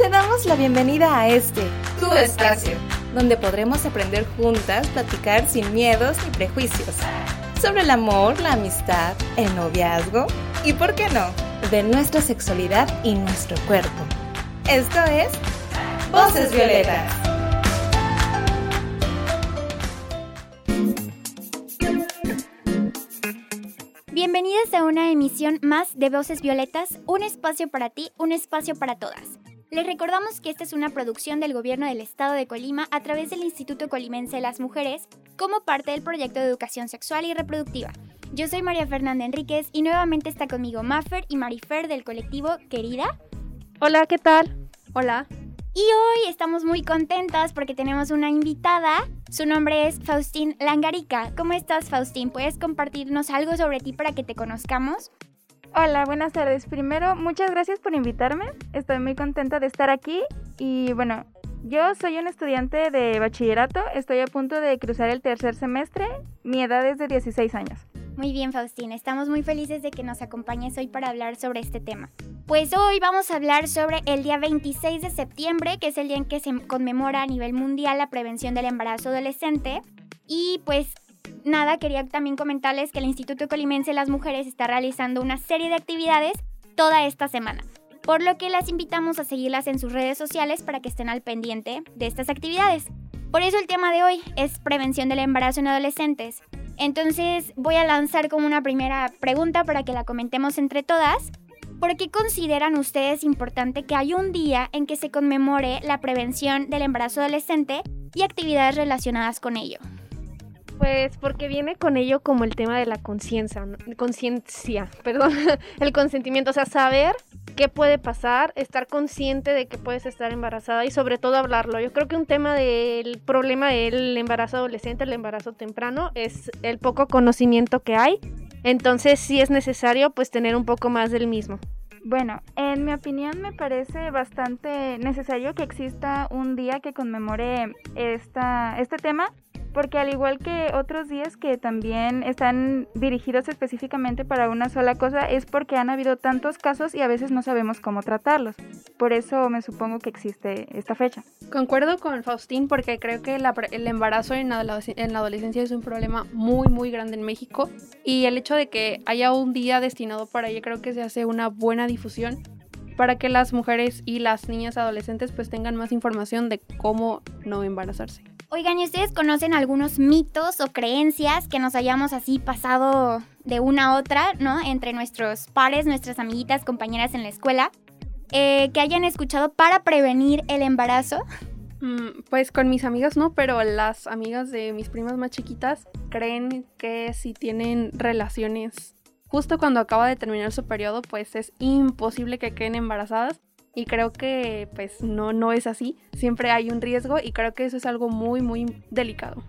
Te damos la bienvenida a este, tu espacio, donde podremos aprender juntas, platicar sin miedos ni prejuicios, sobre el amor, la amistad, el noviazgo y, ¿por qué no?, de nuestra sexualidad y nuestro cuerpo. Esto es Voces Violetas. Bienvenidas a una emisión más de Voces Violetas, un espacio para ti, un espacio para todas. Les recordamos que esta es una producción del Gobierno del Estado de Colima a través del Instituto Colimense de las Mujeres como parte del proyecto de educación sexual y reproductiva. Yo soy María Fernanda Enríquez y nuevamente está conmigo Maffer y Marifer del colectivo Querida. Hola, ¿qué tal? Hola. Y hoy estamos muy contentas porque tenemos una invitada. Su nombre es Faustín Langarica. ¿Cómo estás, Faustín? ¿Puedes compartirnos algo sobre ti para que te conozcamos? Hola, buenas tardes. Primero, muchas gracias por invitarme. Estoy muy contenta de estar aquí. Y bueno, yo soy un estudiante de bachillerato. Estoy a punto de cruzar el tercer semestre. Mi edad es de 16 años. Muy bien, Faustín. Estamos muy felices de que nos acompañes hoy para hablar sobre este tema. Pues hoy vamos a hablar sobre el día 26 de septiembre, que es el día en que se conmemora a nivel mundial la prevención del embarazo adolescente. Y pues nada, quería también comentarles que el Instituto Colimense de las Mujeres está realizando una serie de actividades toda esta semana. Por lo que las invitamos a seguirlas en sus redes sociales para que estén al pendiente de estas actividades. Por eso el tema de hoy es prevención del embarazo en adolescentes. Entonces voy a lanzar como una primera pregunta para que la comentemos entre todas. ¿Por qué consideran ustedes importante que haya un día en que se conmemore la prevención del embarazo adolescente y actividades relacionadas con ello? Pues porque viene con ello como el tema de la conciencia, conciencia, perdón, el consentimiento, o sea, saber qué puede pasar, estar consciente de que puedes estar embarazada y sobre todo hablarlo. Yo creo que un tema del problema del embarazo adolescente, el embarazo temprano, es el poco conocimiento que hay entonces sí es necesario pues tener un poco más del mismo. Bueno, en mi opinión me parece bastante necesario que exista un día que conmemore esta, este tema porque al igual que otros días que también están dirigidos específicamente para una sola cosa, es porque han habido tantos casos y a veces no sabemos cómo tratarlos. Por eso me supongo que existe esta fecha. Concuerdo con Faustín porque creo que el embarazo en la, en la adolescencia es un problema muy muy grande en México y el hecho de que haya un día destinado para ello creo que se hace una buena difusión para que las mujeres y las niñas adolescentes pues tengan más información de cómo no embarazarse. Oigan, ¿y ustedes conocen algunos mitos o creencias que nos hayamos así pasado de una a otra, ¿no? Entre nuestros pares, nuestras amiguitas, compañeras en la escuela, eh, que hayan escuchado para prevenir el embarazo? Mm, pues con mis amigas no, pero las amigas de mis primas más chiquitas creen que si tienen relaciones justo cuando acaba de terminar su periodo, pues es imposible que queden embarazadas y creo que pues no, no es así. Siempre hay un riesgo y creo que eso es algo muy, muy delicado.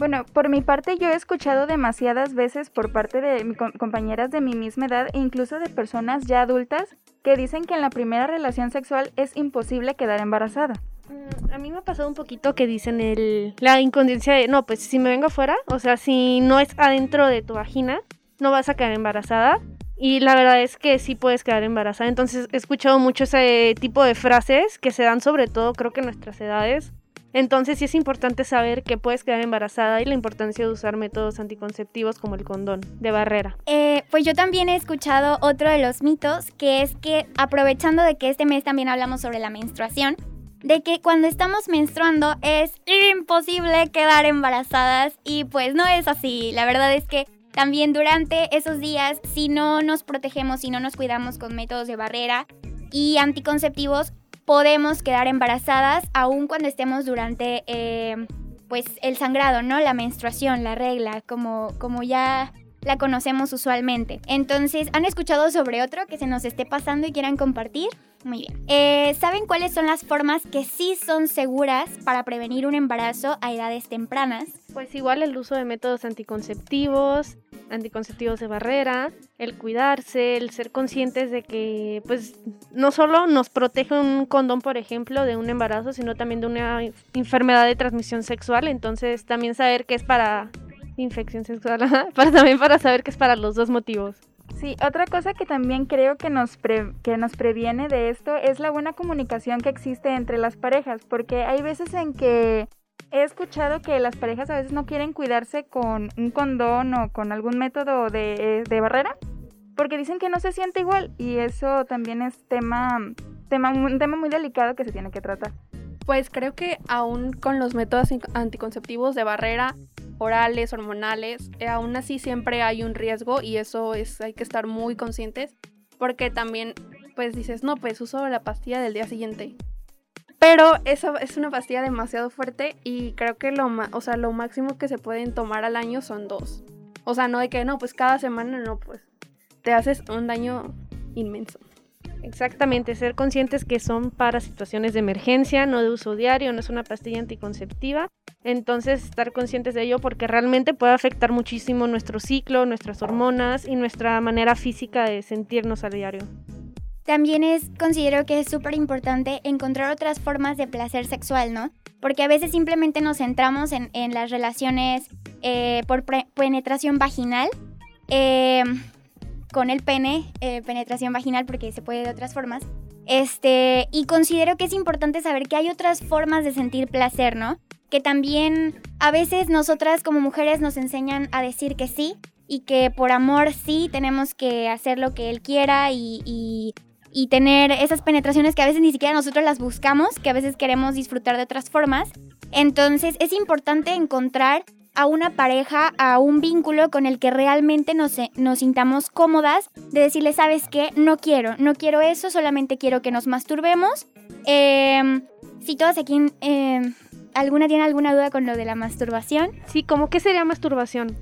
Bueno, por mi parte yo he escuchado demasiadas veces por parte de compañeras de mi misma edad e incluso de personas ya adultas que dicen que en la primera relación sexual es imposible quedar embarazada. Mm, a mí me ha pasado un poquito que dicen el, la inconsciencia de, no, pues si me vengo afuera, o sea, si no es adentro de tu vagina, no vas a quedar embarazada. Y la verdad es que sí puedes quedar embarazada. Entonces he escuchado mucho ese tipo de frases que se dan sobre todo creo que en nuestras edades. Entonces sí es importante saber que puedes quedar embarazada y la importancia de usar métodos anticonceptivos como el condón de barrera. Eh, pues yo también he escuchado otro de los mitos, que es que aprovechando de que este mes también hablamos sobre la menstruación, de que cuando estamos menstruando es imposible quedar embarazadas y pues no es así. La verdad es que también durante esos días, si no nos protegemos, si no nos cuidamos con métodos de barrera y anticonceptivos, podemos quedar embarazadas aun cuando estemos durante eh, pues el sangrado, ¿no? La menstruación, la regla, como, como ya la conocemos usualmente. Entonces, ¿han escuchado sobre otro que se nos esté pasando y quieran compartir? Muy bien. Eh, ¿Saben cuáles son las formas que sí son seguras para prevenir un embarazo a edades tempranas? Pues igual el uso de métodos anticonceptivos, anticonceptivos de barrera, el cuidarse, el ser conscientes de que pues no solo nos protege un condón, por ejemplo, de un embarazo, sino también de una enfermedad de transmisión sexual, entonces también saber que es para infección sexual, para también para saber que es para los dos motivos. Sí, otra cosa que también creo que nos, que nos previene de esto es la buena comunicación que existe entre las parejas, porque hay veces en que he escuchado que las parejas a veces no quieren cuidarse con un condón o con algún método de, de barrera, porque dicen que no se siente igual y eso también es tema, tema, un tema muy delicado que se tiene que tratar. Pues creo que aún con los métodos anticonceptivos de barrera, orales, hormonales, eh, aún así siempre hay un riesgo y eso es, hay que estar muy conscientes porque también pues dices, no, pues uso la pastilla del día siguiente. Pero esa es una pastilla demasiado fuerte y creo que lo, o sea, lo máximo que se pueden tomar al año son dos. O sea, no de que no, pues cada semana no, pues te haces un daño inmenso. Exactamente, ser conscientes que son para situaciones de emergencia, no de uso diario, no es una pastilla anticonceptiva. Entonces, estar conscientes de ello porque realmente puede afectar muchísimo nuestro ciclo, nuestras hormonas y nuestra manera física de sentirnos a diario. También es, considero que es súper importante encontrar otras formas de placer sexual, ¿no? Porque a veces simplemente nos centramos en, las relaciones eh, por penetración vaginal. Eh, con el pene, eh, penetración vaginal, porque se puede de otras formas. Este, y considero que es importante saber que hay otras formas de sentir placer, ¿no? Que también a veces nosotras como mujeres nos enseñan a decir que sí y que por amor sí tenemos que hacer lo que él quiera y, y tener esas penetraciones que a veces ni siquiera nosotros las buscamos, que a veces queremos disfrutar de otras formas. Entonces es importante encontrar a una pareja, a un vínculo con el que realmente nos, nos sintamos cómodas, de decirle, ¿sabes qué? No quiero, no quiero eso, solamente quiero que nos masturbemos. Em, si todos aquí, eh, ¿alguna tiene alguna duda con lo de la masturbación? Sí, ¿cómo qué sería masturbación?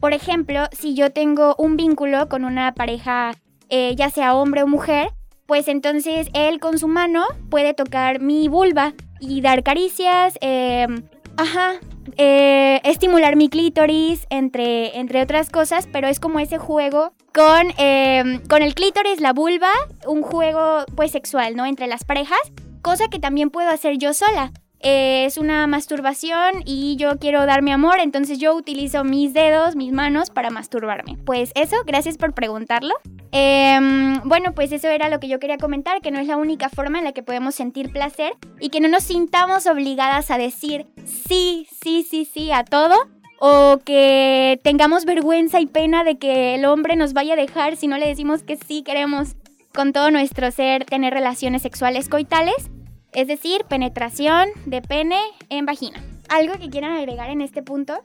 Por ejemplo, si yo tengo un vínculo con una pareja, eh, ya sea hombre o mujer, pues entonces él con su mano puede tocar mi vulva y dar caricias, em, ajá, eh, estimular mi clítoris, entre, entre otras cosas, pero es como ese juego con, eh, con el clítoris, la vulva, un juego pues sexual, ¿no? Entre las parejas, cosa que también puedo hacer yo sola. Es una masturbación y yo quiero darme amor, entonces yo utilizo mis dedos, mis manos para masturbarme. Pues eso, gracias por preguntarlo. Em, bueno, pues eso era lo que yo quería comentar, que no es la única forma en la que podemos sentir placer y que no nos sintamos obligadas a decir sí, sí, sí, sí a todo. O que tengamos vergüenza y pena de que el hombre nos vaya a dejar si no le decimos que sí queremos con todo nuestro ser tener relaciones sexuales coitales es decir, penetración de pene en vagina. ¿Algo que quieran agregar en este punto?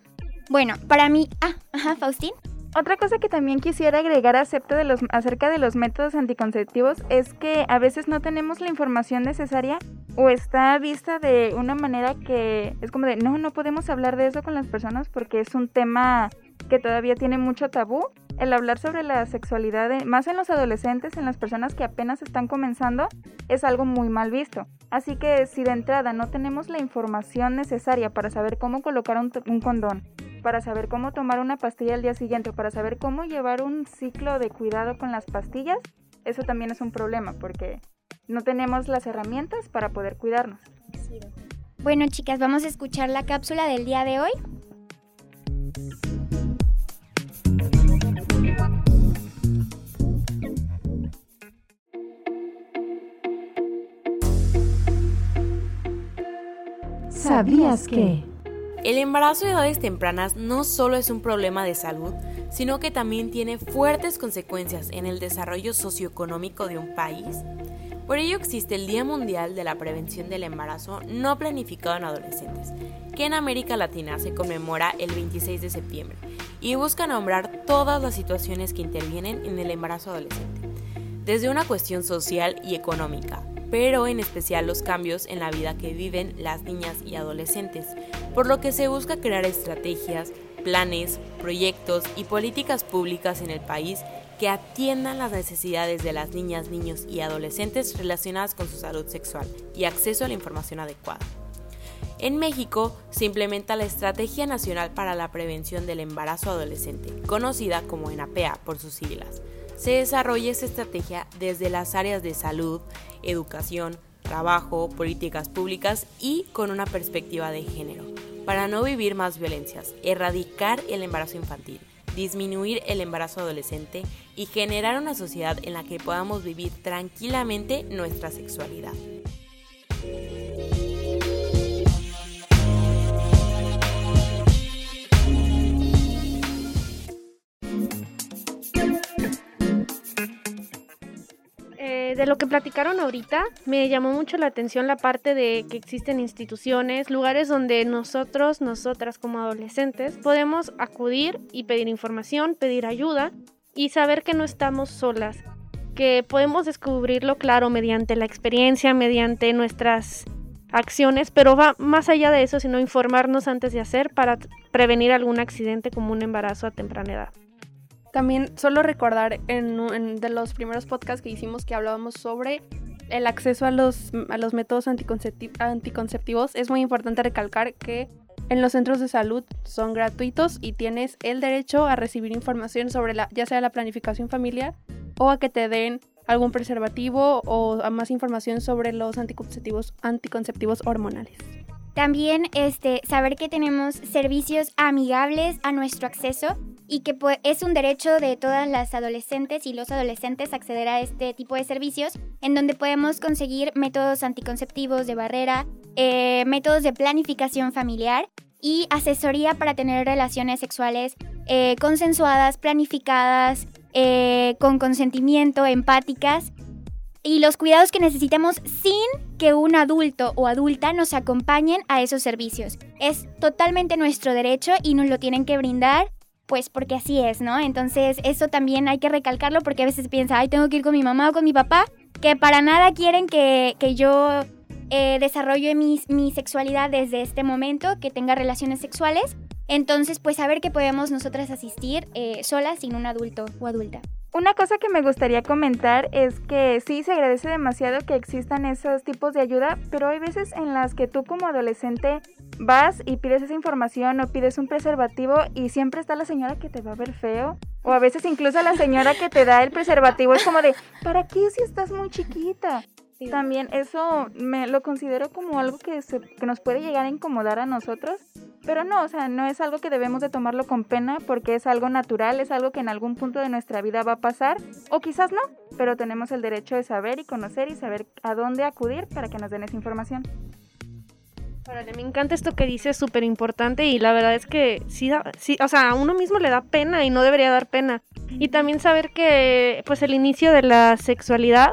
Bueno, para mí... Ah, ajá, Faustín. Otra cosa que también quisiera agregar acepto de los, acerca de los métodos anticonceptivos es que a veces no tenemos la información necesaria o está vista de una manera que es como de no, no podemos hablar de eso con las personas porque es un tema que todavía tiene mucho tabú. El hablar sobre la sexualidad, más en los adolescentes, en las personas que apenas están comenzando, es algo muy mal visto. Así que si de entrada no tenemos la información necesaria para saber cómo colocar un, un condón, para saber cómo tomar una pastilla al día siguiente, para saber cómo llevar un ciclo de cuidado con las pastillas, eso también es un problema porque no tenemos las herramientas para poder cuidarnos. Bueno, chicas, vamos a escuchar la cápsula del día de hoy. ¿Sabías que? El embarazo de edades tempranas no solo es un problema de salud, sino que también tiene fuertes consecuencias en el desarrollo socioeconómico de un país. Por ello existe el Día Mundial de la Prevención del Embarazo no planificado en adolescentes, que en América Latina se conmemora el 26 de septiembre y busca nombrar todas las situaciones que intervienen en el embarazo adolescente, desde una cuestión social y económica, pero en especial los cambios en la vida que viven las niñas y adolescentes, por lo que se busca crear estrategias, planes, proyectos y políticas públicas en el país que atiendan las necesidades de las niñas, niños y adolescentes relacionadas con su salud sexual y acceso a la información adecuada. En México se implementa la Estrategia Nacional para la Prevención del Embarazo Adolescente, conocida como ENAPEA por sus siglas se desarrolla esta estrategia desde las áreas de salud, educación, trabajo, políticas públicas y con una perspectiva de género, para no vivir más violencias, erradicar el embarazo infantil, disminuir el embarazo adolescente y generar una sociedad en la que podamos vivir tranquilamente nuestra sexualidad. Eh, de lo que platicaron ahorita, me llamó mucho la atención la parte de que existen instituciones, lugares donde nosotros, nosotras como adolescentes, podemos acudir y pedir información, pedir ayuda y saber que no estamos solas, que podemos descubrirlo claro mediante la experiencia, mediante nuestras acciones, pero va más allá de eso, sino informarnos antes de hacer para prevenir algún accidente como un embarazo a temprana edad. También solo recordar en, en, de los primeros podcasts que hicimos que hablábamos sobre el acceso a los, a los métodos anticonceptivos. Es muy importante recalcar que en los centros de salud son gratuitos y tienes el derecho a recibir información sobre la, ya sea la planificación familiar o a que te den algún preservativo o a más información sobre los anticonceptivos, anticonceptivos hormonales. También este, saber que tenemos servicios amigables a nuestro acceso y que pues, es un derecho de todas las adolescentes y los adolescentes acceder a este tipo de servicios en donde podemos conseguir métodos anticonceptivos de barrera, eh, métodos de planificación familiar y asesoría para tener relaciones sexuales eh, consensuadas, planificadas, eh, con consentimiento, empáticas y los cuidados que necesitemos sin que un adulto o adulta nos acompañen a esos servicios. Es totalmente nuestro derecho y nos lo tienen que brindar pues porque así es, ¿no? Entonces eso también hay que recalcarlo porque a veces piensa, ay, tengo que ir con mi mamá o con mi papá, que para nada quieren que, yo eh, desarrolle mi, mi sexualidad desde este momento, que tenga relaciones sexuales. Entonces, pues a ver que podemos nosotras asistir eh, solas sin un adulto o adulta. Una cosa que me gustaría comentar es que sí se agradece demasiado que existan esos tipos de ayuda, pero hay veces en las que tú como adolescente vas y pides esa información o pides un preservativo y siempre está la señora que te va a ver feo. O a veces incluso la señora que te da el preservativo es como de, ¿para qué si estás muy chiquita? También eso me lo considero como algo que, se, que nos puede llegar a incomodar a nosotros pero no, o sea, no es algo que debemos de tomarlo con pena porque es algo natural, es algo que en algún punto de nuestra vida va a pasar o quizás no, pero tenemos el derecho de saber y conocer y saber a dónde acudir para que nos den esa información. Me encanta esto que dices, súper importante y la verdad es que sí, sí, o sea, a uno mismo le da pena y no debería dar pena. Y también saber que pues el inicio de la sexualidad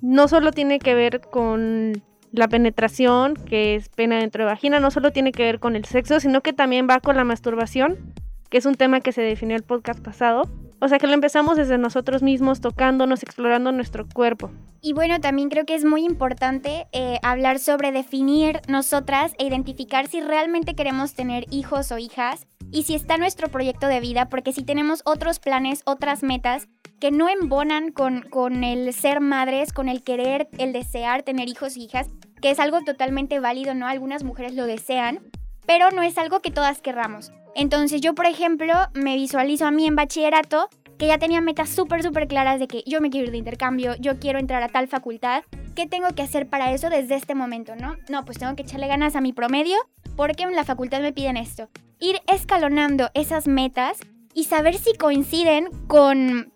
no solo tiene que ver con la penetración, que es pena dentro de vagina, no solo tiene que ver con el sexo, sino que también va con la masturbación, que es un tema que se definió el podcast pasado. O sea que lo empezamos desde nosotros mismos, tocándonos, explorando nuestro cuerpo. Y bueno, también creo que es muy importante eh, hablar sobre definir nosotras e identificar si realmente queremos tener hijos o hijas y si está nuestro proyecto de vida, porque si tenemos otros planes, otras metas que no embonan con, con el ser madres, con el querer, el desear tener hijos e hijas, que es algo totalmente válido, ¿no? Algunas mujeres lo desean, pero no es algo que todas querramos. Entonces yo, por ejemplo, me visualizo a mí en bachillerato que ya tenía metas súper, súper claras de que yo me quiero ir de intercambio, yo quiero entrar a tal facultad, ¿qué tengo que hacer para eso desde este momento, no? No, pues tengo que echarle ganas a mi promedio porque en la facultad me piden esto. Ir escalonando esas metas y saber si coinciden con,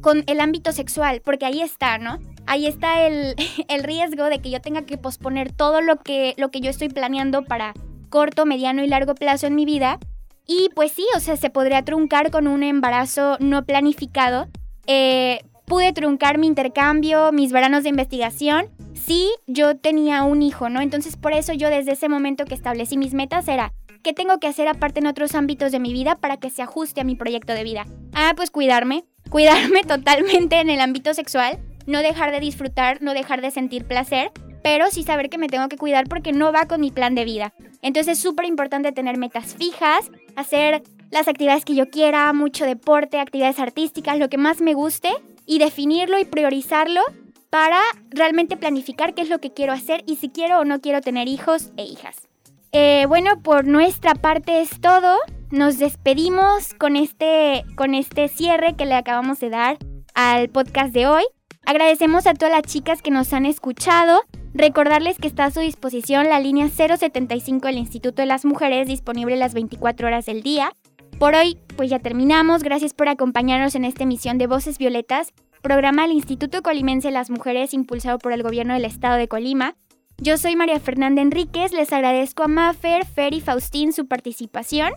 con el ámbito sexual, porque ahí está, ¿no? Ahí está el, el riesgo de que yo tenga que posponer todo lo que, lo que yo estoy planeando para corto, mediano y largo plazo en mi vida y pues sí, o sea, se podría truncar con un embarazo no planificado. Eh, pude truncar mi intercambio, mis veranos de investigación, si yo tenía un hijo, ¿no? Entonces por eso yo desde ese momento que establecí mis metas era, ¿qué tengo que hacer aparte en otros ámbitos de mi vida para que se ajuste a mi proyecto de vida? Ah, pues cuidarme, cuidarme totalmente en el ámbito sexual, no dejar de disfrutar, no dejar de sentir placer, pero sí saber que me tengo que cuidar porque no va con mi plan de vida. Entonces es súper importante tener metas fijas, hacer las actividades que yo quiera, mucho deporte, actividades artísticas, lo que más me guste y definirlo y priorizarlo para realmente planificar qué es lo que quiero hacer y si quiero o no quiero tener hijos e hijas. Eh, bueno, por nuestra parte es todo. Nos despedimos con este, con este cierre que le acabamos de dar al podcast de hoy. Agradecemos a todas las chicas que nos han escuchado. Recordarles que está a su disposición la línea 075 del Instituto de las Mujeres disponible las 24 horas del día. Por hoy, pues ya terminamos. Gracias por acompañarnos en esta emisión de Voces Violetas, programa del Instituto Colimense de las Mujeres impulsado por el Gobierno del Estado de Colima. Yo soy María Fernanda Enríquez, les agradezco a Mafer, Fer y Faustín su participación.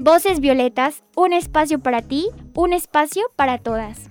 Voces Violetas, un espacio para ti, un espacio para todas.